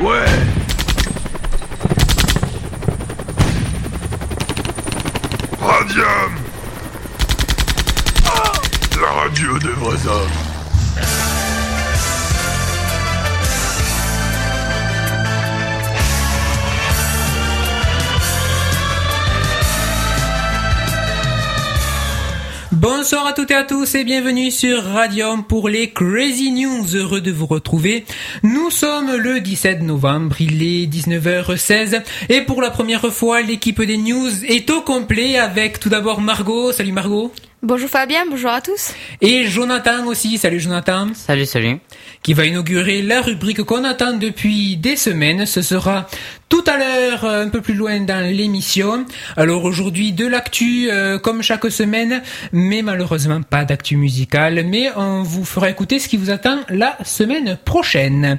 Ouais. Radium. La radio des vrais hommes Bonsoir à toutes et à tous et bienvenue sur Radium pour les Crazy News. Heureux de vous retrouver. Nous sommes le 17 novembre, il est 19h16 et pour la première fois l'équipe des news est au complet avec tout d'abord Margot. Salut Margot. Bonjour Fabien, bonjour à tous. Et Jonathan aussi. Salut Jonathan. Salut, salut. Qui va inaugurer la rubrique qu'on attend depuis des semaines. Ce sera tout à l'heure, euh, un peu plus loin dans l'émission. Alors aujourd'hui, de l'actu euh, comme chaque semaine, mais malheureusement pas d'actu musicale. Mais on vous fera écouter ce qui vous attend la semaine prochaine.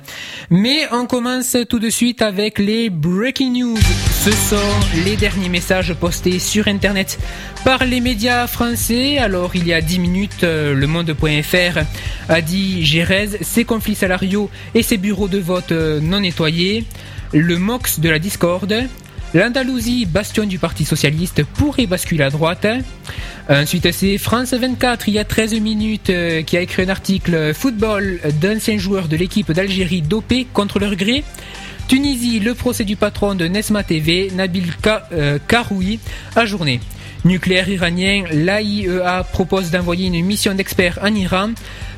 Mais on commence tout de suite avec les breaking news. Ce sont les derniers messages postés sur Internet par les médias français. Alors il y a 10 minutes, euh, le monde.fr a dit Gérèse, ses conflits salariaux et ses bureaux de vote euh, non nettoyés le MOX de la discorde, l'Andalousie, bastion du Parti Socialiste, pourrait basculer à droite. Ensuite, c'est France 24, il y a 13 minutes, euh, qui a écrit un article Football d'anciens joueurs de l'équipe d'Algérie dopés contre leur gré. Tunisie, le procès du patron de Nesma TV, Nabil Ka Karoui, ajourné. Nucléaire iranien, l'AIEA propose d'envoyer une mission d'experts en Iran.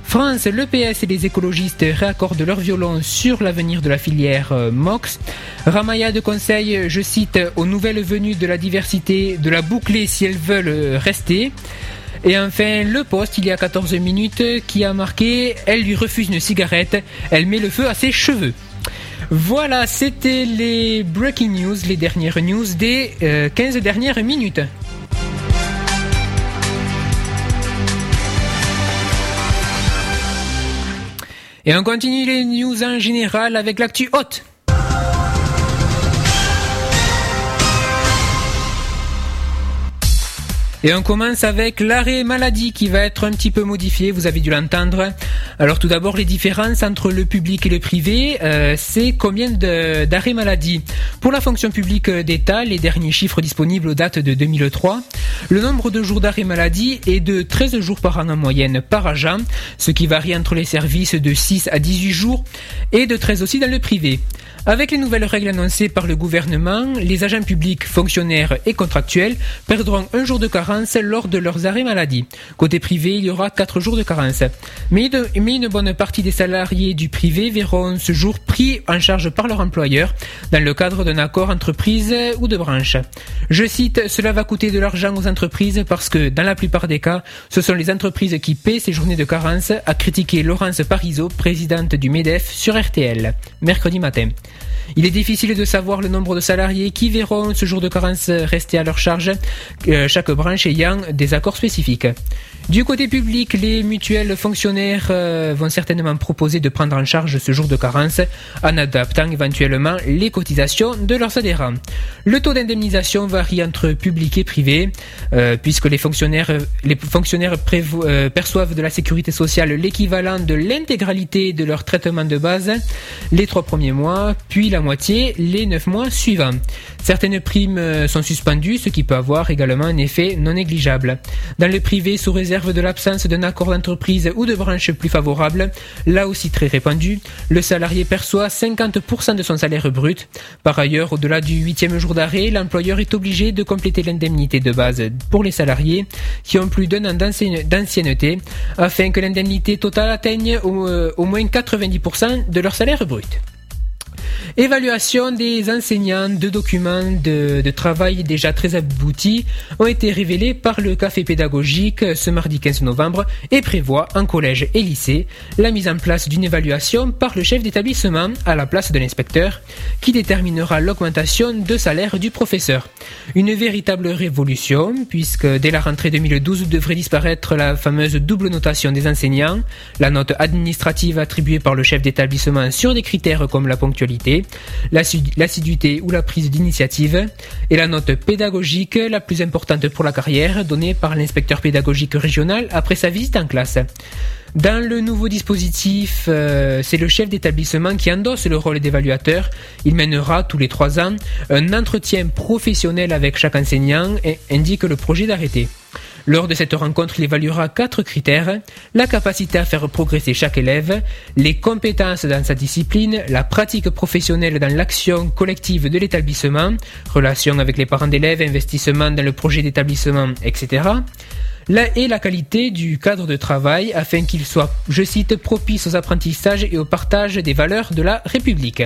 France, le PS et les écologistes réaccordent leur violon sur l'avenir de la filière euh, MOX. Ramaya de conseil, je cite, aux nouvelles venues de la diversité de la boucler si elles veulent euh, rester. Et enfin, le poste, il y a 14 minutes, qui a marqué Elle lui refuse une cigarette, elle met le feu à ses cheveux. Voilà, c'était les breaking news, les dernières news des euh, 15 dernières minutes. Et on continue les news en général avec l'actu haute. Et on commence avec l'arrêt maladie qui va être un petit peu modifié, vous avez dû l'entendre. Alors tout d'abord les différences entre le public et le privé, euh, c'est combien d'arrêts maladie? Pour la fonction publique d'État, les derniers chiffres disponibles datent de 2003. Le nombre de jours d'arrêt maladie est de 13 jours par an en moyenne par agent, ce qui varie entre les services de 6 à 18 jours et de 13 aussi dans le privé. Avec les nouvelles règles annoncées par le gouvernement, les agents publics, fonctionnaires et contractuels perdront un jour de carence lors de leurs arrêts maladie. Côté privé, il y aura 4 jours de carence. Mais, une bonne partie des salariés du privé verront ce jour pris en charge par leur employeur dans le cadre d'un accord entreprise ou de branche. Je cite, cela va coûter de l'argent aux entreprises parce que dans la plupart des cas, ce sont les entreprises qui paient ces journées de carence, a critiqué Laurence Parisot, présidente du MEDEF sur RTL, mercredi matin. Il est difficile de savoir le nombre de salariés qui verront ce jour de carence rester à leur charge, euh, chaque branche ayant des accords spécifiques. Du côté public, les mutuelles fonctionnaires euh, vont certainement proposer de prendre en charge ce jour de carence en adaptant éventuellement les cotisations de leurs adhérents. Le taux d'indemnisation varie entre public et privé, euh, puisque les fonctionnaires, les fonctionnaires euh, perçoivent de la sécurité sociale l'équivalent de l'intégralité de leur traitement de base les trois premiers mois, puis la moitié les neuf mois suivants. Certaines primes sont suspendues, ce qui peut avoir également un effet non négligeable. Dans le privé, sous réserve de l'absence d'un accord d'entreprise ou de branche plus favorable, là aussi très répandu, le salarié perçoit 50% de son salaire brut. Par ailleurs, au-delà du huitième jour d'arrêt, l'employeur est obligé de compléter l'indemnité de base pour les salariés qui ont plus d'un an d'ancienne- d'ancienneté, afin que l'indemnité totale atteigne au, euh, au moins 90% de leur salaire brut. Évaluation des enseignants, deux documents de, de travail déjà très aboutis ont été révélés par le café pédagogique ce mardi 15 novembre et prévoit en collège et lycée la mise en place d'une évaluation par le chef d'établissement à la place de l'inspecteur qui déterminera l'augmentation de salaire du professeur. Une véritable révolution puisque dès la rentrée 2012 devrait disparaître la fameuse double notation des enseignants, la note administrative attribuée par le chef d'établissement sur des critères comme la ponctualité, l'assi- l'assiduité ou la prise d'initiative, et la note pédagogique la plus importante pour la carrière donnée par l'inspecteur pédagogique régional après sa visite en classe. Dans le nouveau dispositif, euh, c'est le chef d'établissement qui endosse le rôle d'évaluateur. Il mènera tous les trois ans un entretien professionnel avec chaque enseignant et indique le projet d'arrêté. Lors de cette rencontre, il évaluera quatre critères. La capacité à faire progresser chaque élève, les compétences dans sa discipline, la pratique professionnelle dans l'action collective de l'établissement, relation avec les parents d'élèves, investissement dans le projet d'établissement, etc. La, et la qualité du cadre de travail afin qu'il soit, je cite, propice aux apprentissages et au partage des valeurs de la République.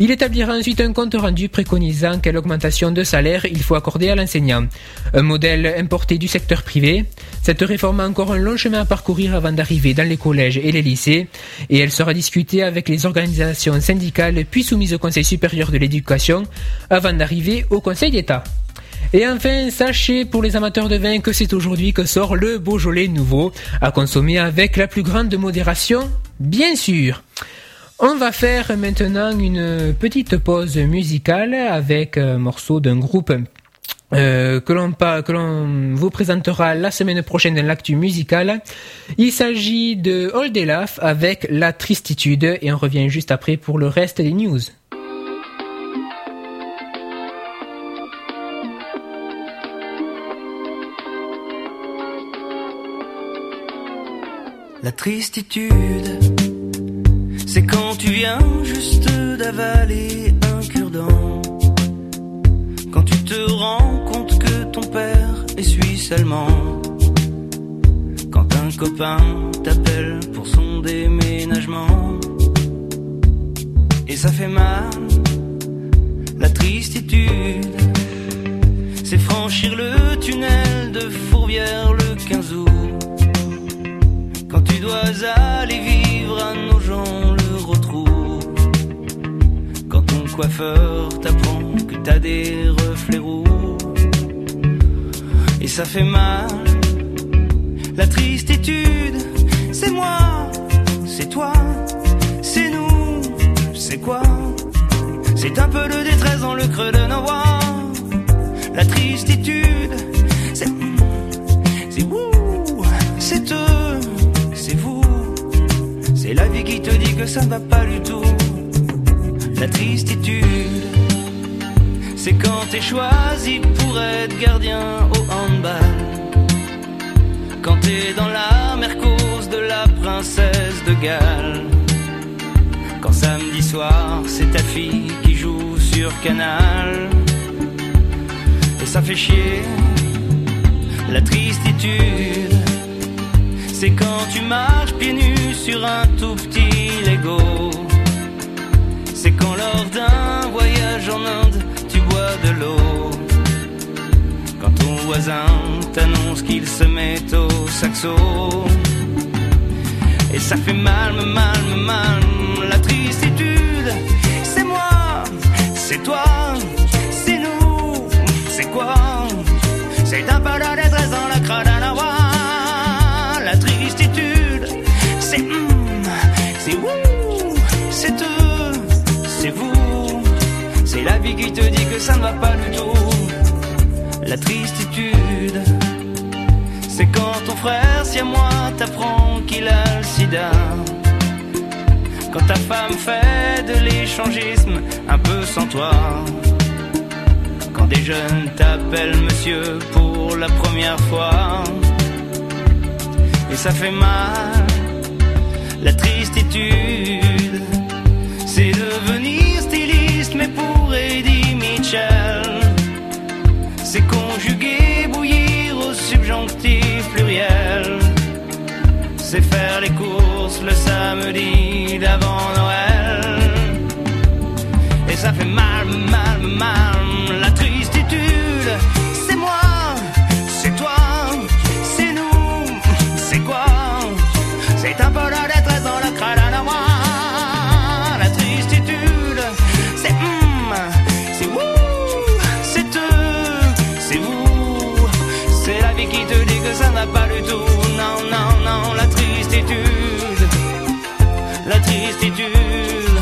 Il établira ensuite un compte rendu préconisant quelle augmentation de salaire il faut accorder à l'enseignant. Un modèle importé du secteur privé. Cette réforme a encore un long chemin à parcourir avant d'arriver dans les collèges et les lycées et elle sera discutée avec les organisations syndicales puis soumise au Conseil supérieur de l'éducation avant d'arriver au Conseil d'État. Et enfin, sachez pour les amateurs de vin que c'est aujourd'hui que sort le Beaujolais nouveau, à consommer avec la plus grande modération, bien sûr. On va faire maintenant une petite pause musicale avec un morceau d'un groupe euh, que l'on vous présentera la semaine prochaine dans l'actu musical. Il s'agit de Old Elaf avec La Tristitude et on revient juste après pour le reste des news. La tristitude c'est quand tu viens juste d'avaler un cure-dent. Quand tu te rends compte que ton père est suisse allemand. Quand un copain t'appelle pour son déménagement. Et ça fait mal, la tristitude. C'est franchir le tunnel de Fourvière le 15 août. Quand tu dois aller vivre à nos gens coiffeur t'apprend que t'as des reflets roux. Et ça fait mal, la tristitude, c'est moi, c'est toi, c'est nous, c'est quoi? C'est un peu de détresse dans le creux de nos voix. La tristitude, c'est c'est vous, c'est eux, c'est vous. C'est la vie qui te dit que ça ne va pas du tout la tristitude. C'est quand t'es choisi pour être gardien au handball. Quand t'es dans la mercose de la princesse de Galles. Quand samedi soir, c'est ta fille qui joue sur Canal. Et ça fait chier, la tristitude. C'est quand tu marches pieds nus sur un tout petit Lego d'un voyage en Inde, tu bois de l'eau. Quand ton voisin t'annonce qu'il se met au saxo. Et ça fait mal, mal, mal, la tristitude. C'est moi, c'est toi, c'est nous, c'est quoi? C'est un peu la détresse dans la crâne à ça ne va pas du tout. La tristitude, c'est quand ton frère, si à moi, t'apprend qu'il a le sida. Quand ta femme fait de l'échangisme un peu sans toi. Quand des jeunes t'appellent monsieur pour la première fois. Et ça fait mal, la tristitude c'est devenir styliste, mais pour Eddie subjonctif pluriel. C'est faire les courses le samedi d'avant Noël. Et ça fait mal, mal, mal, la tristitude. Pas du tout. Non, non, non, la tristitude. La tristitude.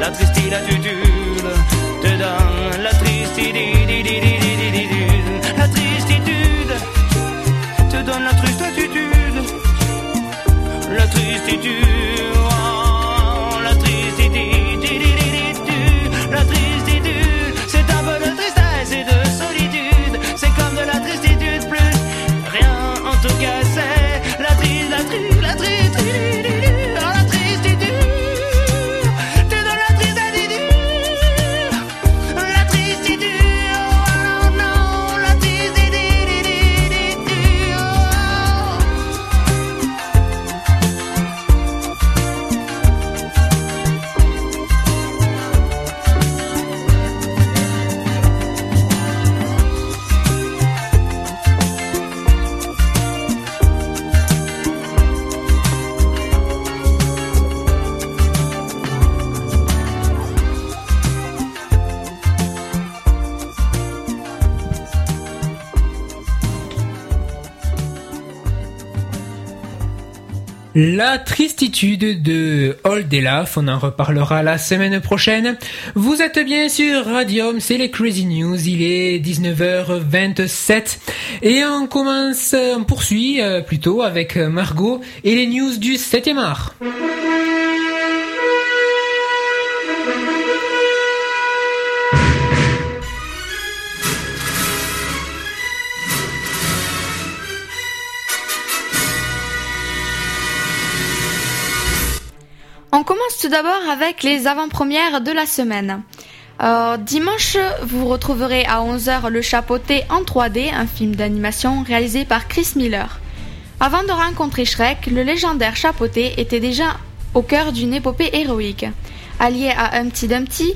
La tristitude te donne la tristitude. La tristitude te donne la tristitude. La tristitude de Oldelaf, on en reparlera la semaine prochaine. Vous êtes bien sûr Radium, c'est les Crazy News, il est 19h27 et on commence, on poursuit euh, plutôt avec Margot et les news du 7e art. On commence tout d'abord avec les avant-premières de la semaine. Euh, dimanche, vous retrouverez à 11h Le Chapeauté en 3D, un film d'animation réalisé par Chris Miller. Avant de rencontrer Shrek, le légendaire Chapeauté était déjà au cœur d'une épopée héroïque. Allié à Humpty Dumpty,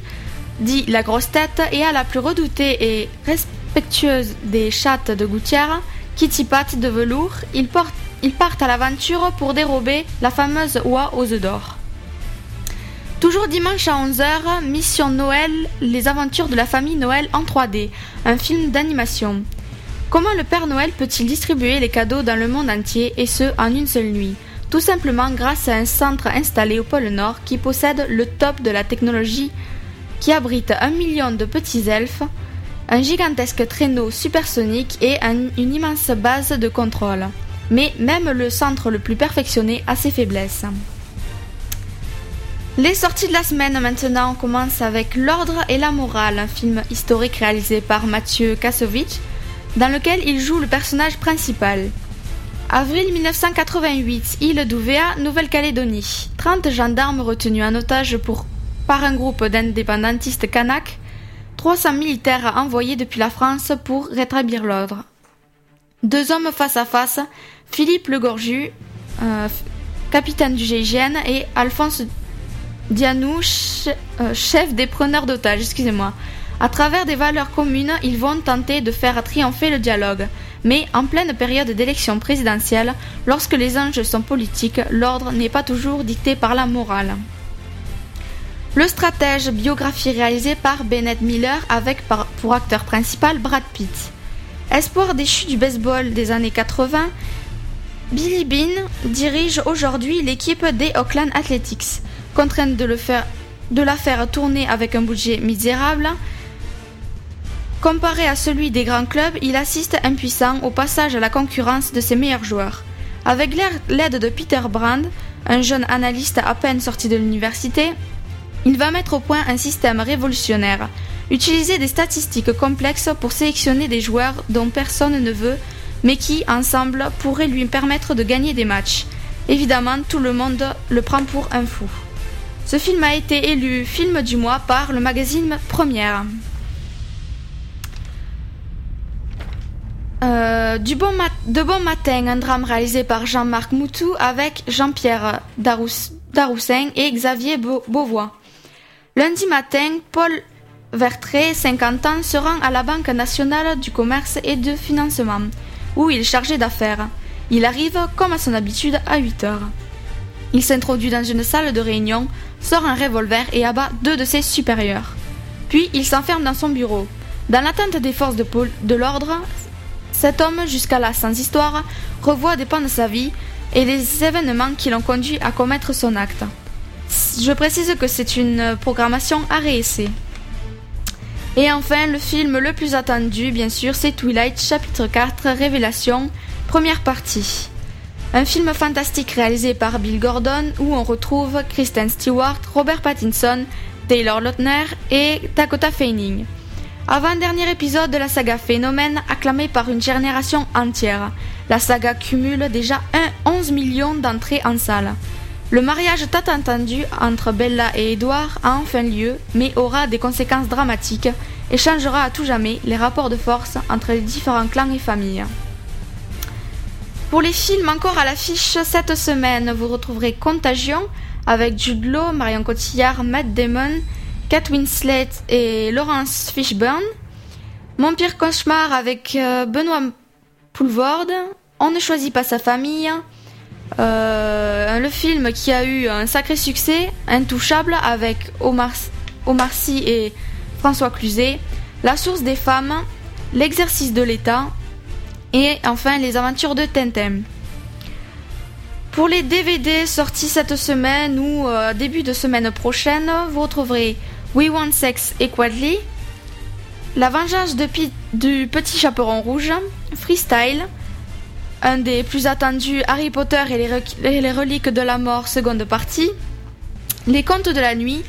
dit la grosse tête, et à la plus redoutée et respectueuse des chattes de gouttière, Kitty Pat de velours, ils, ils partent à l'aventure pour dérober la fameuse oie aux œufs d'or. Toujours dimanche à 11h, Mission Noël, les aventures de la famille Noël en 3D, un film d'animation. Comment le Père Noël peut-il distribuer les cadeaux dans le monde entier et ce en une seule nuit? Tout simplement grâce à un centre installé au pôle Nord qui possède le top de la technologie, qui abrite un million de petits elfes, un gigantesque traîneau supersonique et une immense base de contrôle. Mais même le centre le plus perfectionné a ses faiblesses. Les sorties de la semaine maintenant, on commence avec L'Ordre et la Morale, un film historique réalisé par Mathieu Kassovitch, dans lequel il joue le personnage principal. Avril 1988, île d'Ouvéa, Nouvelle-Calédonie. 30 gendarmes retenus en otage par un groupe d'indépendantistes kanak, 300 militaires envoyés depuis la France pour rétablir l'ordre. Deux hommes face à face, Philippe Le Gorju, euh, capitaine du GIGN, et Alphonse Dianou, euh, chef des preneurs d'otages, excusez-moi. À travers des valeurs communes, ils vont tenter de faire triompher le dialogue. Mais en pleine période d'élection présidentielle, lorsque les enjeux sont politiques, l'ordre n'est pas toujours dicté par la morale. Le stratège, biographie réalisée par Bennett Miller avec pour acteur principal Brad Pitt. Espoir déchu du baseball des années 80, Billy Bean dirige aujourd'hui l'équipe des Oakland Athletics contrainte de, de la faire tourner avec un budget misérable. Comparé à celui des grands clubs, il assiste impuissant au passage à la concurrence de ses meilleurs joueurs. Avec l'aide de Peter Brand, un jeune analyste à peine sorti de l'université, il va mettre au point un système révolutionnaire, utiliser des statistiques complexes pour sélectionner des joueurs dont personne ne veut, mais qui, ensemble, pourraient lui permettre de gagner des matchs. Évidemment, tout le monde le prend pour un fou. Ce film a été élu film du mois par le magazine Première. Euh, du bon de bon matin, un drame réalisé par Jean-Marc Moutou avec Jean-Pierre Daroussin et Xavier Beauvois. Lundi matin, Paul Vertré, 50 ans, se rend à la Banque nationale du commerce et de financement, où il est chargé d'affaires. Il arrive, comme à son habitude, à 8 heures. Il s'introduit dans une salle de réunion, sort un revolver et abat deux de ses supérieurs. Puis il s'enferme dans son bureau. Dans l'attente des forces de, l'ordre, cet homme, jusqu'à là sans histoire, revoit des pans de sa vie et les événements qui l'ont conduit à commettre son acte. Je précise que c'est une programmation à réessayer. Et enfin, le film le plus attendu, bien sûr, c'est Twilight chapitre 4, Révélation, première partie. Un film fantastique réalisé par Bill Gordon où on retrouve Kristen Stewart, Robert Pattinson, Taylor Lautner et Dakota Fanning. Avant-dernier épisode de la saga Phénomène acclamé par une génération entière. La saga cumule déjà 11 millions d'entrées en salle. Le mariage tant entendu entre Bella et Edward a enfin lieu, mais aura des conséquences dramatiques et changera à tout jamais les rapports de force entre les différents clans et familles. Pour les films encore à l'affiche cette semaine, vous retrouverez Contagion avec Jude Law, Marion Cotillard, Matt Damon, Kate Winslet et Laurence Fishburne. Mon pire cauchemar avec euh, Benoît Poulvorde. On ne choisit pas sa famille. Euh, le film qui a eu un sacré succès, Intouchable, avec Omar, Omar Sy et François Cluzet. La source des femmes, L'exercice de l'État et enfin les aventures de Tintin. Pour les DVD sortis cette semaine ou euh, début de semaine prochaine, vous retrouverez We Want Sex Equally, La vengeance du petit chaperon rouge, Freestyle, un des plus attendus Harry Potter et et les reliques de la mort seconde partie, Les contes de la nuit,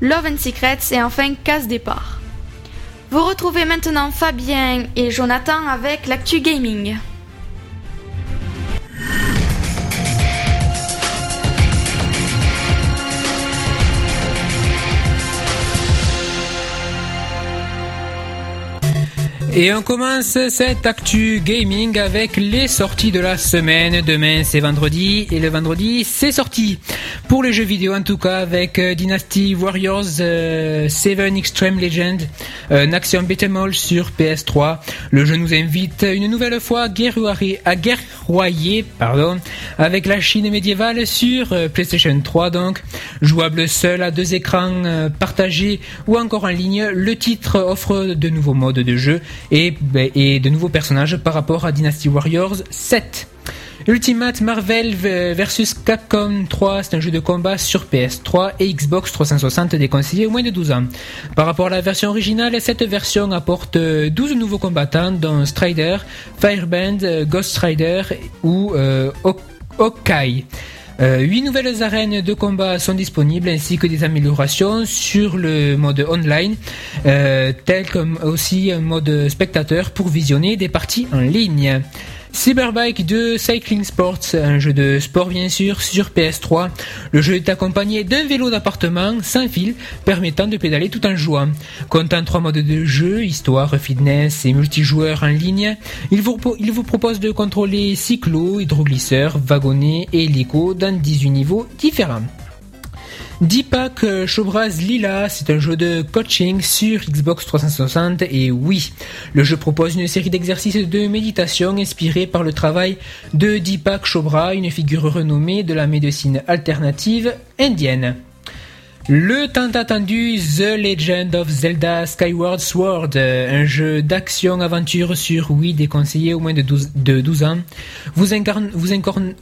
Love and Secrets et enfin Casse départ. Vous retrouvez maintenant Fabien et Jonathan avec l'actu gaming. Et on commence cette actu gaming avec les sorties de la semaine. Demain c'est vendredi et le vendredi c'est sorti. Pour les jeux vidéo en tout cas avec euh, Dynasty Warriors euh, 7 Extreme Legend, euh, un action beat'em all sur PS3. Le jeu nous invite une nouvelle fois à guerroyer, à pardon, avec la Chine médiévale sur euh, PlayStation 3 donc. Jouable seul à deux écrans euh, partagés ou encore en ligne, le titre offre de nouveaux modes de jeu et, ben, et de nouveaux personnages par rapport à Dynasty Warriors 7. Ultimate Marvel vs Capcom 3, c'est un jeu de combat sur PS3 et Xbox 360 déconseillé au moins de 12 ans. Par rapport à la version originale, cette version apporte euh, 12 nouveaux combattants dont Strider, Fireband, euh, Ghost Rider ou euh, Hawkeye. Euh, Huit nouvelles arènes de combat sont disponibles ainsi que des améliorations sur le mode online, euh, tel comme aussi un mode spectateur pour visionner des parties en ligne. Cyberbike 2 Cycling Sports, un jeu de sport bien sûr sur PS3. Le jeu est accompagné d'un vélo d'appartement sans fil permettant de pédaler tout en jouant. Comptant trois modes de jeu, histoire, fitness et multijoueur en ligne, il vous, il vous propose de contrôler cyclo, hydroglisseur, wagonnet et hélico dans 18 niveaux différents. Deepak Chobraz Lila, c'est un jeu de coaching sur Xbox 360 et oui, le jeu propose une série d'exercices de méditation inspirés par le travail de Deepak Chopra, une figure renommée de la médecine alternative indienne. Le tant attendu The Legend of Zelda Skyward Sword, un jeu d'action-aventure sur Wii déconseillé au moins de 12, de 12 ans. Vous incarne, vous incarne,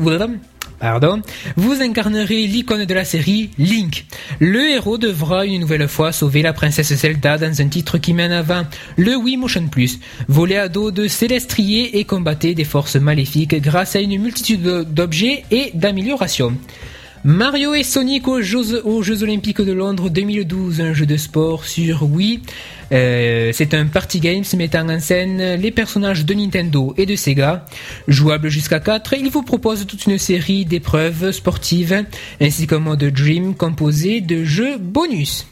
Pardon. Vous incarnerez l'icône de la série, Link. Le héros devra une nouvelle fois sauver la princesse Zelda dans un titre qui mène avant le Wii Motion Plus. Volez à dos de célestriers et combattez des forces maléfiques grâce à une multitude d'objets et d'améliorations. Mario et Sonic aux Jeux, Olympiques de Londres 2012, un jeu de sport sur Wii. Euh, c'est un party games mettant en scène les personnages de Nintendo et de Sega. Jouable jusqu'à 4, il vous propose toute une série d'épreuves sportives ainsi qu'un mode Dream composé de jeux bonus.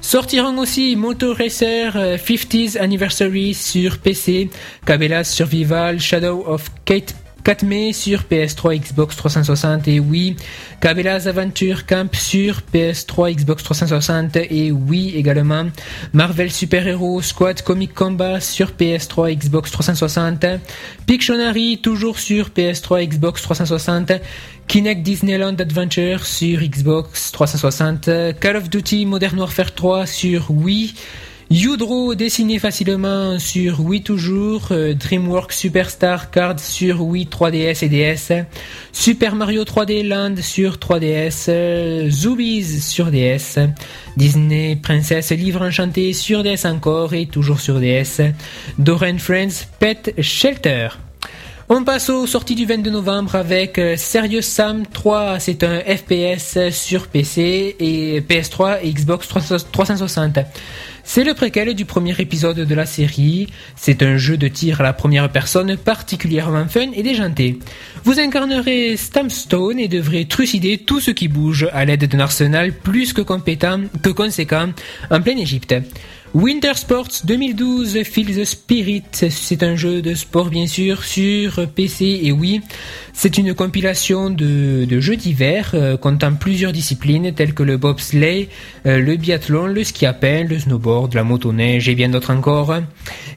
Sortiront aussi Motor Racer euh, 50th Anniversary sur PC, Cabela's Survival, Shadow of Kate 4 mai sur PS3, Xbox 360 et Wii. Cabela's Adventure Camp sur PS3, Xbox 360 et Wii également. Marvel Super Hero Squad Comic Combat sur PS3, Xbox 360. Pictionary toujours sur PS3, Xbox 360. Kinect Disneyland Adventure sur Xbox 360. Call of Duty Modern Warfare 3 sur Wii. Udro dessiné facilement sur Wii toujours, euh, DreamWorks Superstar Card sur Wii 3DS et DS, Super Mario 3D Land sur 3DS, euh, sur DS, Disney Princess Livre Enchanté sur DS encore et toujours sur DS, Dora and Friends Pet Shelter. On passe aux sorties du 22 novembre avec euh, Serious Sam 3, c'est un FPS sur PC et PS3 et Xbox 360. C'est le préquel du premier épisode de la série. C'est un jeu de tir à la première personne particulièrement fun et déjanté. Vous incarnerez Stamstone et devrez trucider tout ce qui bouge à l'aide d'un arsenal plus que compétent, que conséquent en plein Égypte. Winter Sports 2012 Feel the Spirit, c'est un jeu de sport bien sûr sur PC et Wii. C'est une compilation de, jeux d'hiver euh, comptant plusieurs disciplines telles que le bobsleigh, euh, le biathlon, le ski alpin, le snowboard, la motoneige et bien d'autres encore,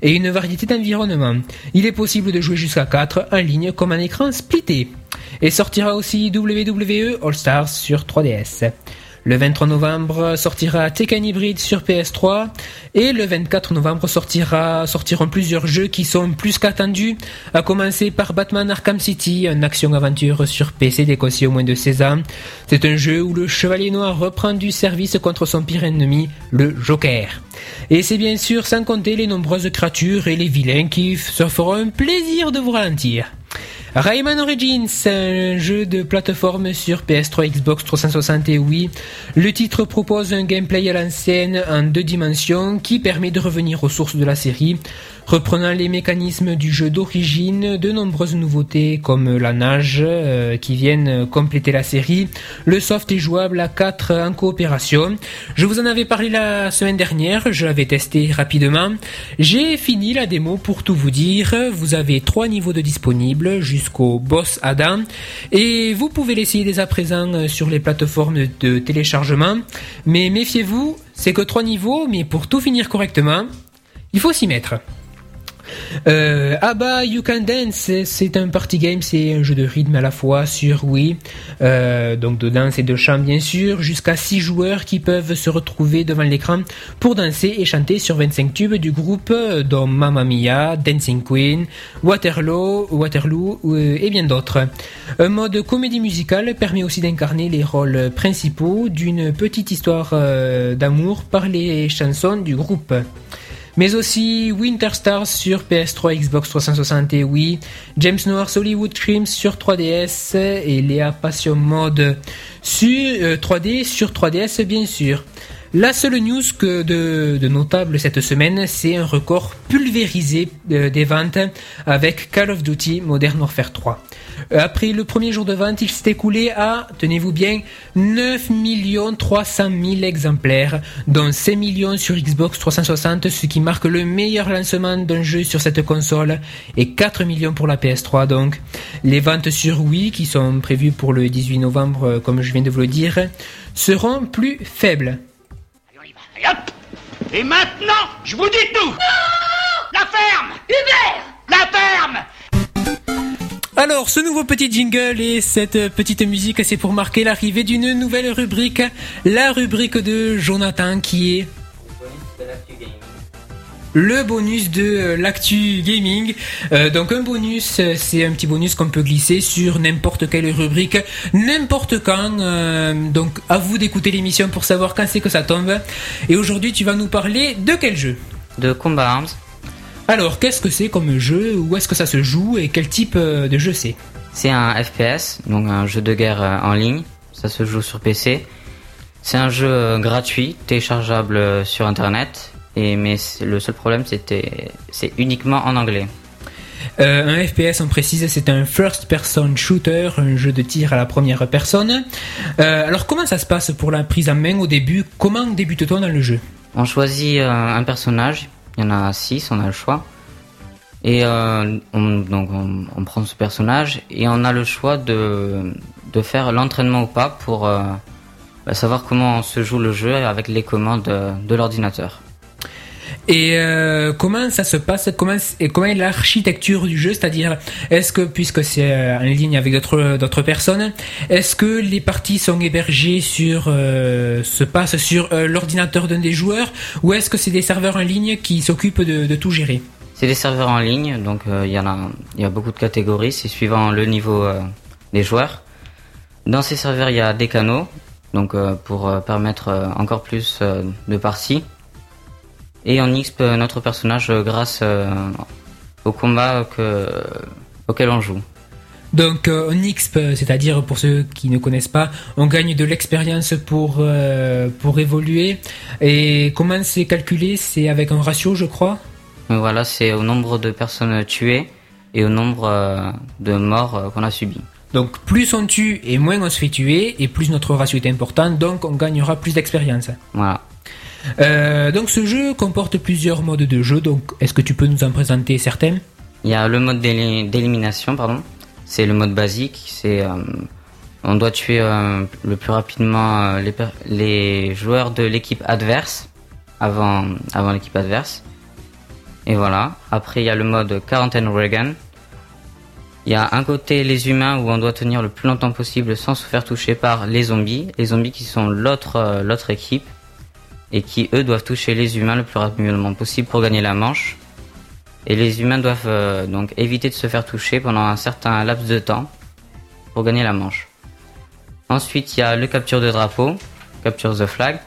et une variété d'environnements. Il est possible de jouer jusqu'à 4 en ligne comme un écran splitté. Et sortira aussi WWE All Stars sur 3DS. Le 23 novembre sortira Tekken Hybrid sur PS3 et le 24 novembre sortira, sortiront plusieurs jeux qui sont plus qu'attendus, à commencer par Batman Arkham City, une action-aventure sur PC décossé au moins de 16 ans. C'est un jeu où le Chevalier Noir reprend du service contre son pire ennemi, le Joker. Et c'est bien sûr sans compter les nombreuses créatures et les vilains qui se feront un plaisir de vous ralentir. Rayman Origins, un jeu de plateforme sur PS3, Xbox 360 et Wii. Le titre propose un gameplay à l'ancienne en deux dimensions qui permet de revenir aux sources de la série, reprenant les mécanismes du jeu d'origine, de nombreuses nouveautés comme la nage euh, qui viennent compléter la série. Le soft est jouable à 4 en coopération. Je vous en avais parlé la semaine dernière, je l'avais testé rapidement. J'ai fini la démo pour tout vous dire. Vous avez trois niveaux de disponibles jusqu'au boss Adam. Et vous pouvez l'essayer dès à présent euh, sur les plateformes de téléchargement. Mais méfiez-vous, c'est que trois niveaux, mais pour tout finir correctement, il faut s'y mettre. Euh, Abba You Can Dance, c'est un party game, c'est un jeu de rythme à la fois sur Wii, euh, donc de danse et de chant bien sûr, jusqu'à 6 joueurs qui peuvent se retrouver devant l'écran pour danser et chanter sur 25 tubes du groupe dont Mamma Mia, Dancing Queen, Waterloo, Waterloo euh, et bien d'autres. Un mode comédie musicale permet aussi d'incarner les rôles principaux d'une petite histoire euh, d'amour par les chansons du groupe mais aussi Winter Stars sur PS3, Xbox 360 et James Noir's Hollywood Creams sur 3DS et Léa Passion Mode sur 3D euh, sur 3DS bien sûr. La seule news que de, notable cette semaine, c'est un record pulvérisé euh, des ventes avec Call of Duty Modern Warfare 3. Euh, après le premier jour de vente, il s'est écoulé à, tenez-vous bien, 9 300 000 exemplaires, dont 5 millions sur Xbox 360, ce qui marque le meilleur lancement d'un jeu sur cette console, et 4 millions pour la PS3 donc. Les ventes sur Wii, qui sont prévues pour le 18 novembre, euh, comme je viens de vous le dire, seront plus faibles. Et maintenant, je vous dis tout. La ferme. Hubert La ferme alors, ce nouveau petit jingle et cette petite musique, c'est pour marquer l'arrivée d'une nouvelle rubrique, la rubrique de Jonathan qui est le bonus de euh, l'actu gaming. Euh, donc un bonus, euh, c'est un petit bonus qu'on peut glisser sur n'importe quelle rubrique, n'importe quand. donc à vous d'écouter l'émission pour savoir quand c'est que ça tombe. Et aujourd'hui, tu vas nous parler de quel jeu? De Combat Arms. Alors, qu'est-ce que c'est comme jeu Où est-ce que ça se joue Et quel type de jeu c'est C'est un FPS, donc un jeu de guerre en ligne. Ça se joue sur PC. C'est un jeu gratuit, téléchargeable sur Internet et, mais le seul problème, c'était, c'est uniquement en anglais. Euh, un FPS, on précise, c'est un first person shooter, un jeu de tir à la première personne. Euh, alors comment ça se passe pour la prise en main au début? Comment débute-t-on dans le jeu? On choisit euh, un personnage, il y en a 6, on a le choix. Et on, donc on, prend ce personnage et on a le choix de, faire l'entraînement ou pas pour bah, savoir comment se joue le jeu avec les commandes de l'ordinateur. Et euh, comment ça se passe? Comment et comment est l'architecture du jeu? C'est-à-dire, est-ce que puisque c'est euh, en ligne avec d'autres personnes, est-ce que les parties sont hébergées sur euh, se sur l'ordinateur d'un des joueurs, ou est-ce que c'est des serveurs en ligne qui s'occupent de, tout gérer? C'est des serveurs en ligne, donc il y en a il y a beaucoup de catégories, c'est suivant le niveau des joueurs. Dans ces serveurs, il y a des canaux, donc pour permettre encore plus de parties. Et on XP notre personnage grâce euh, au combat que, auquel on joue. Donc euh, on XP, c'est-à-dire pour ceux qui ne connaissent pas, on gagne de l'expérience pour, euh, pour évoluer. Et comment c'est calculé? C'est avec un ratio, je crois? Voilà, c'est au nombre de personnes tuées et au nombre de morts qu'on a subies. Donc plus on tue et moins on se fait tuer, et plus notre ratio est important, donc on gagnera plus d'expérience. Voilà. Euh, donc ce jeu comporte plusieurs modes de jeu, donc est-ce que tu peux nous en présenter certains? Il y a le mode d'élimination, pardon. C'est le mode basique, c'est euh, on doit tuer euh, le plus rapidement les, joueurs de l'équipe adverse avant, avant l'équipe adverse. Et voilà. Après il y a le mode quarantaine Reagan. Il y a un côté les humains où on doit tenir le plus longtemps possible sans se faire toucher par les zombies. Les zombies qui sont l'autre l'autre équipe et qui eux doivent toucher les humains le plus rapidement possible pour gagner la manche. Et les humains doivent euh, donc éviter de se faire toucher pendant un certain laps de temps pour gagner la manche. Ensuite, il y a le capture de drapeau, capture the flag.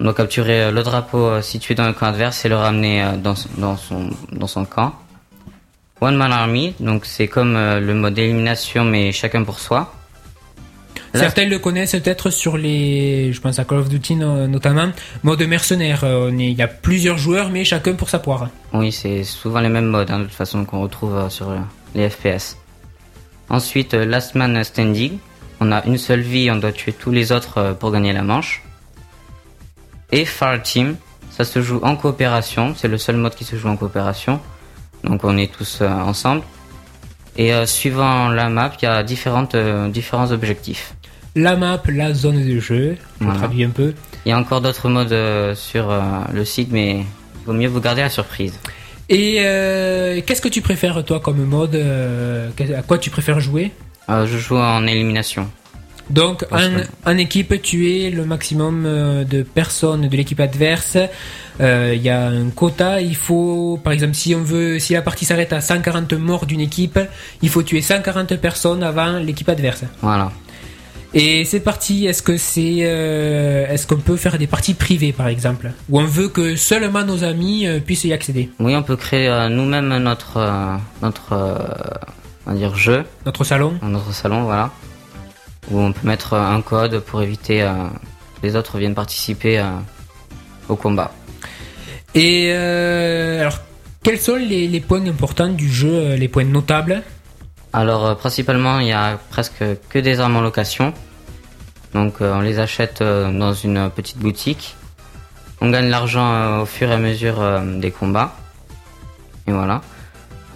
On doit capturer euh, le drapeau euh, situé dans le camp adverse et le ramener dans, son- camp. One Man Army, donc c'est comme le mode élimination mais chacun pour soi. Certains le connaissent peut-être sur les, je pense à Call of Duty no- notamment, mode mercenaire. Euh, on est- Il y a plusieurs joueurs, mais chacun pour sa poire. Oui, c'est souvent les mêmes modes hein, de toute façon qu'on retrouve euh, sur euh, les FPS. Ensuite, Last Man Standing. On a une seule vie, on doit tuer tous les autres pour gagner la manche. Et Fire Team, ça se joue en coopération, c'est le seul mode qui se joue en coopération. Donc on est tous ensemble. Et euh, suivant la map, il y a différentes, euh, différents objectifs. La map, la zone de jeu. Je Voilà. traduis un peu. Il y a encore d'autres modes euh, sur le site, mais il vaut mieux vous garder la surprise. Et euh, qu'est-ce que tu préfères toi comme mode À quoi tu préfères jouer? Euh, je joue en élimination. Donc en, équipe, tu es le maximum euh, de personnes de l'équipe adverse. Euh, Il y a un quota. Il faut, par exemple, si on veut, si la partie s'arrête à 140 morts d'une équipe, il faut tuer 140 personnes avant l'équipe adverse. Voilà. Et ces parties, est-ce que c'est, euh, est-ce qu'on peut faire des parties privées, par exemple, où on veut que seulement nos amis euh, puissent y accéder? Oui, on peut créer nous-mêmes notre notre on va dire jeu Notre salon. notre salon, voilà, où on peut mettre un code pour éviter euh, que les autres viennent participer euh, au combat. Et euh, alors, quels sont les, les points importants du jeu, les points notables? Alors principalement, il y a presque que des armes en location, donc on les achète dans une petite boutique. On gagne l'argent au fur et à mesure des combats, et voilà.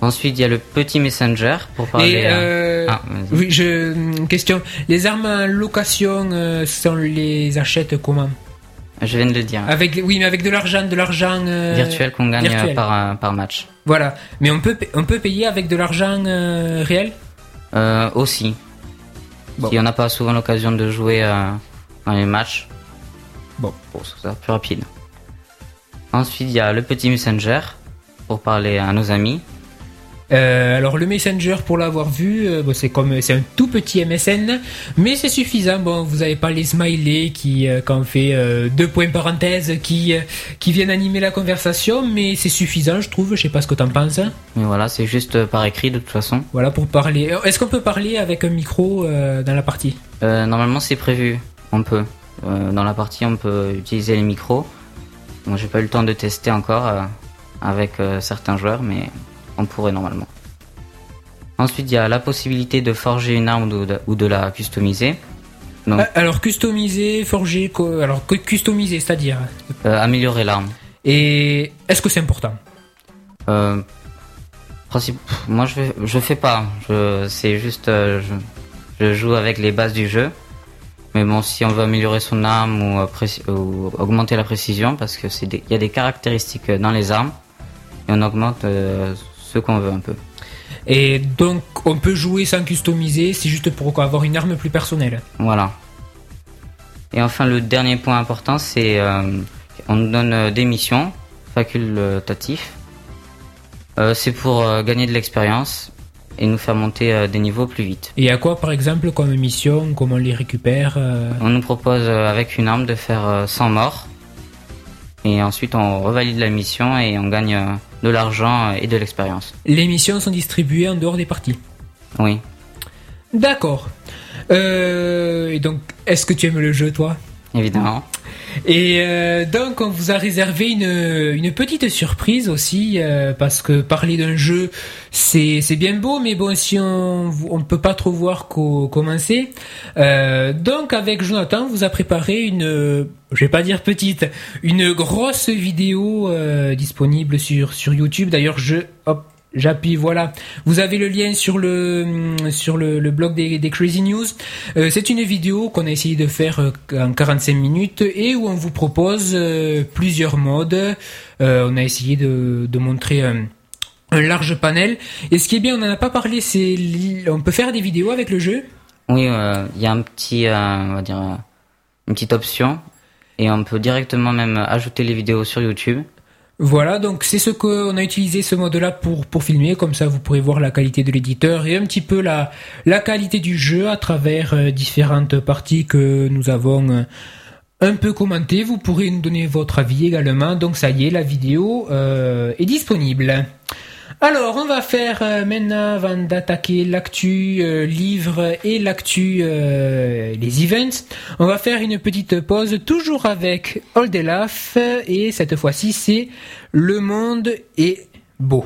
Ensuite, il y a le petit messenger pour parler. Et euh, euh, Ah, oui, je une question. Les armes en location, euh, on les achète comment Je viens de le dire. Avec, oui, mais avec de l'argent, de l'argent euh, virtuel qu'on gagne virtuel. par, par match. Voilà. Mais on peut, on peut payer avec de l'argent réel. Euh, aussi. Bon. Si on n'a pas souvent l'occasion de jouer dans les matchs. Bon. Pour que ça plus rapide. Ensuite, il y a le petit messenger pour parler à nos amis. Euh, alors le Messenger, pour l'avoir vu, euh, bon, c'est comme c'est un tout petit MSN, mais c'est suffisant. Bon, vous avez pas les smileys qui, euh, quand on fait euh, deux points parenthèses, qui qui viennent animer la conversation, mais c'est suffisant, je trouve. Je sais pas ce que t'en penses. Mais voilà, c'est juste par écrit de toute façon. Voilà pour parler. Est-ce qu'on peut parler avec un micro dans la partie? Euh, normalement, c'est prévu. On peut. Dans la partie, on peut utiliser les micros. Moi, j'ai pas eu le temps de tester encore avec certains joueurs, mais on pourrait normalement. Ensuite, il y a la possibilité de forger une arme ou de, ou de la customiser. Donc, Euh, Alors customiser, forger, co- alors que customiser, c'est-à-dire. euh, améliorer l'arme. Et est-ce que c'est important? Euh, principe, moi je fais, je fais pas. C'est juste, euh, je, je joue avec les bases du jeu. Mais bon, si on veut améliorer son arme ou, augmenter la précision, parce que c'est, des- il y a des caractéristiques dans les armes et on augmente euh, ce qu'on veut un peu. Et donc on peut jouer sans customiser, c'est juste pour avoir une arme plus personnelle. Voilà. Et enfin, le dernier point important, c'est euh, on nous donne euh, des missions facultatives. Euh, c'est pour euh, gagner de l'expérience et nous faire monter des niveaux plus vite. Et à quoi par exemple comme mission, comment on les récupère On nous propose avec une arme de faire euh, 100 morts. Et ensuite on revalide la mission et on gagne de l'argent et de l'expérience. Les missions sont distribuées en dehors des parties. Oui. D'accord. Euh, et donc, est-ce que tu aimes le jeu, toi? Évidemment. Et euh, donc, on vous a réservé une, une petite surprise aussi, euh, parce que parler d'un jeu, c'est c'est bien beau, mais bon, si on ne peut pas trop voir qu'au commencer. Euh, donc, avec Jonathan, on vous a préparé une, je vais pas dire petite, une grosse vidéo euh, disponible sur sur YouTube. D'ailleurs, je hop. J'appuie, voilà. Vous avez le lien sur le sur le, blog des, Crazy News. Euh, c'est une vidéo qu'on a essayé de faire euh, en 45 minutes et où on vous propose euh, plusieurs modes. On a essayé de, montrer un, large panel. Et ce qui est bien, on n'en a pas parlé, c'est on peut faire des vidéos avec le jeu. Oui, il y a un petit, on va dire, une petite option et on peut directement même ajouter les vidéos sur YouTube. Voilà, donc c'est ce qu'on a utilisé ce mode-là pour pour filmer, comme ça vous pourrez voir la qualité de l'éditeur et un petit peu la la qualité du jeu à travers euh, différentes parties que nous avons euh, un peu commentées. Vous pourrez nous donner votre avis également. Donc ça y est, la vidéo euh, est disponible. Alors, on va faire euh, maintenant, avant d'attaquer l'actu euh, livre et l'actu euh, les events, on va faire une petite pause, toujours avec Oldelaf, et cette fois-ci c'est Le monde est beau.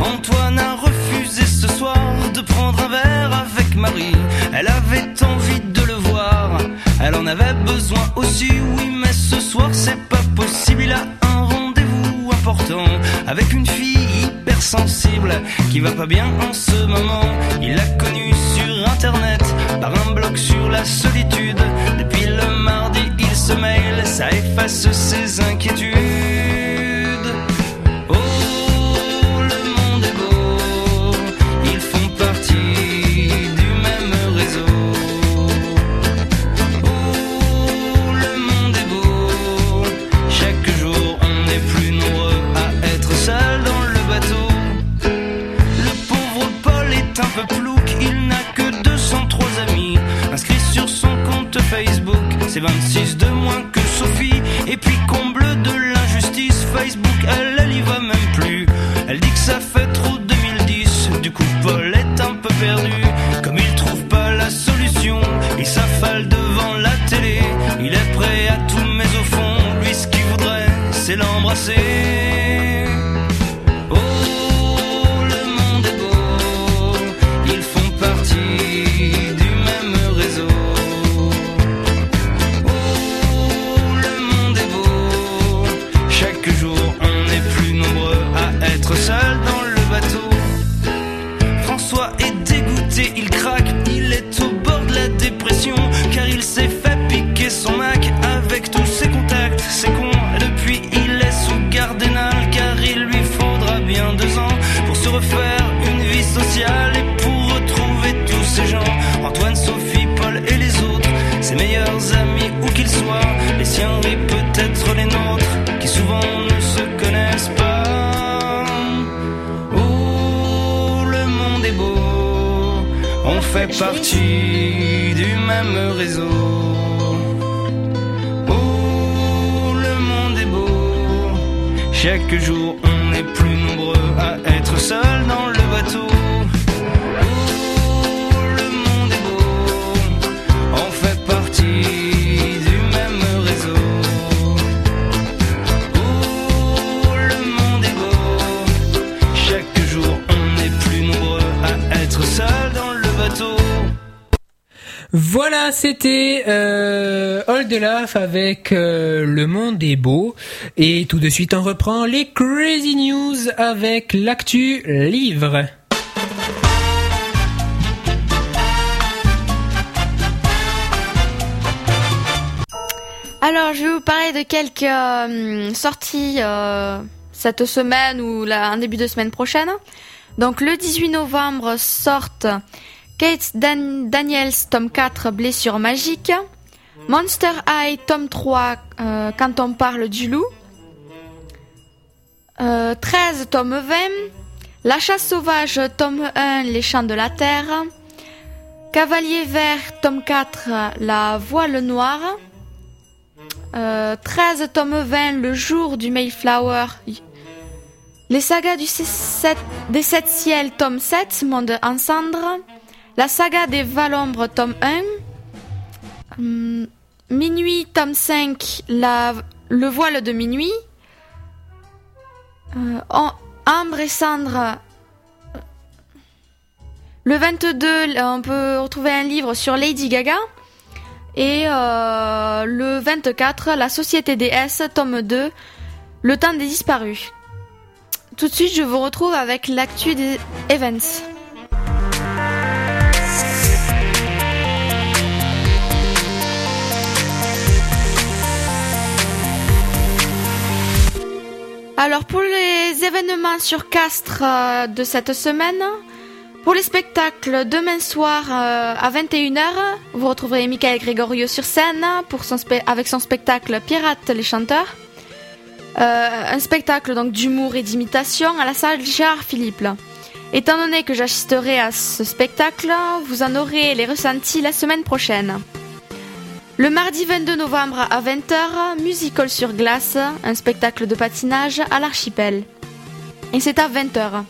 Antoine a refusé ce soir de prendre un verre avec Marie. Elle avait envie de le voir, elle en avait besoin aussi, oui, mais ce soir c'est pas possible. Il a un rendez-vous important avec une fille hypersensible qui va pas bien en ce moment. Il l'a connue sur internet par un blog sur la solitude. Depuis le mardi, il se mail, ça efface ses inquiétudes. C'est l'embrasser. Oh, partie du même réseau. Oh, le monde est beau, chaque jour on est plus nombreux à être seul dans c'était euh, Oldelaf avec euh, Le Monde est beau. Et tout de suite, on reprend les Crazy News avec l'actu livre. Alors, je vais vous parler de quelques euh, sorties euh, cette semaine ou en début de semaine prochaine. Donc, le 18 novembre sortent Kate Dan- Daniels, tome 4, Blessure magique. Monster High, tome 3, euh, Quand on parle du loup. Euh, 13, tome 20. La chasse sauvage, tome 1, Les chants de la terre. Cavalier vert, tome 4, La voile noire. Euh, 13 tome 20, Le jour du Mayflower. Les sagas du sept- des sept ciels, tome 7, Monde en cendres. La saga des Valombre, tome 1. Hum, minuit, tome 5, la, Le voile de minuit. Euh, Am- Ambre et cendre. Le 22, là, on peut retrouver un livre sur Lady Gaga. Et euh, le 24, La Société des S, tome 2, Le temps des disparus. Tout de suite, je vous retrouve avec l'actu des events. Alors pour les événements sur Castres euh, de cette semaine, pour les spectacles demain soir euh, à 21h, vous retrouverez Michael Gregorio sur scène avec son spectacle Pirates les chanteurs. Euh, un spectacle donc d'humour et d'imitation à la salle Gérard Philippe. Étant donné que j'assisterai à ce spectacle, vous en aurez les ressentis la semaine prochaine. Le mardi 22 novembre à 20h, Musical sur glace, un spectacle de patinage à l'archipel. Et c'est à 20h.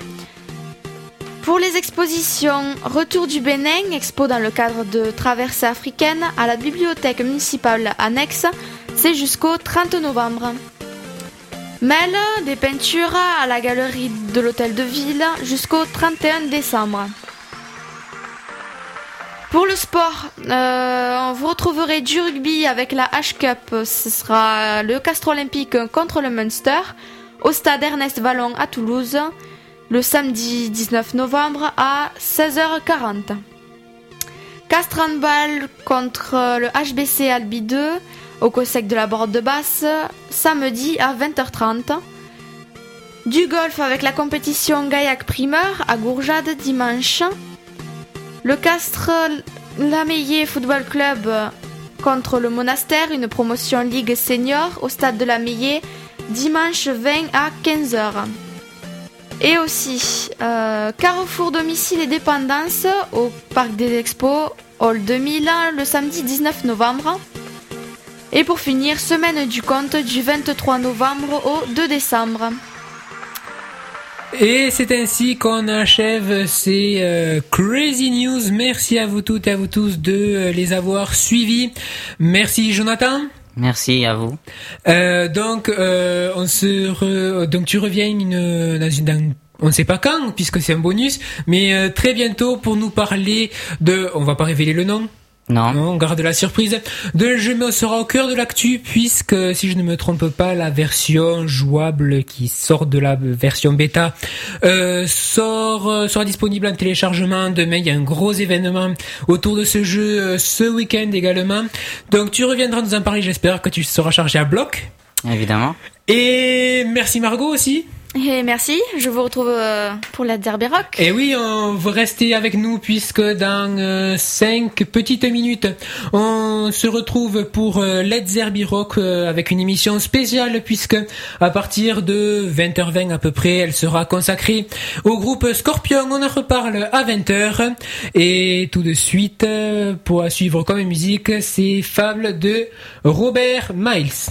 Pour les expositions Retour du Bénin, expo dans le cadre de Traversée africaine à la bibliothèque municipale annexe, c'est jusqu'au 30 novembre. Mêle des peintures à la galerie de l'hôtel de ville jusqu'au 31 décembre. Pour le sport, euh, vous retrouverez du rugby avec la H-Cup. Ce sera le Castre Olympique contre le Munster au stade Ernest Vallon à Toulouse le samedi 19 novembre à 16h40. Castres contre le HBC Albi 2 au COSEC de la Borde de Basse samedi à 20h30. Du golf avec la compétition Gaillac Primeur à Gourjade dimanche. Le Castres Lameillé Football Club contre le Monastère, une promotion Ligue Senior au stade de Lameillé dimanche 20 à 15h. Et aussi euh, Carrefour Domicile et Dépendance au Parc des Expos Hall 2000 le samedi 19 novembre. Et pour finir, semaine du compte du 23 novembre au 2 décembre. Et c'est ainsi qu'on achève ces euh, Crazy News. Merci à vous toutes et à vous tous de euh, les avoir suivis. Merci Jonathan. Merci à vous. Euh, donc, euh, on se re- donc tu reviens une, dans une, dans- on ne sait pas quand puisque c'est un bonus, mais euh, très bientôt pour nous parler de, on va pas révéler le nom. Non. On garde la surprise. De jeu mais on sera au cœur de l'actu puisque si je ne me trompe pas, la version jouable qui sort de la version bêta euh, sort euh, sera disponible en téléchargement demain. Il y a un gros événement autour de ce jeu euh, ce week-end également. Donc tu reviendras nous en parler. J'espère que tu seras chargé à bloc. Évidemment. Et merci Margot aussi. Et merci, je vous retrouve euh, pour la Derby Rock. Et oui, on vous restez avec nous puisque dans euh, cinq petites minutes, on se retrouve pour euh, Let's Zerby Rock euh, avec une émission spéciale puisque à partir de 20h20 à peu près, elle sera consacrée au groupe Scorpion. On en reparle à 20h et tout de suite, euh, pour suivre comme musique, c'est Fable de Robert Miles.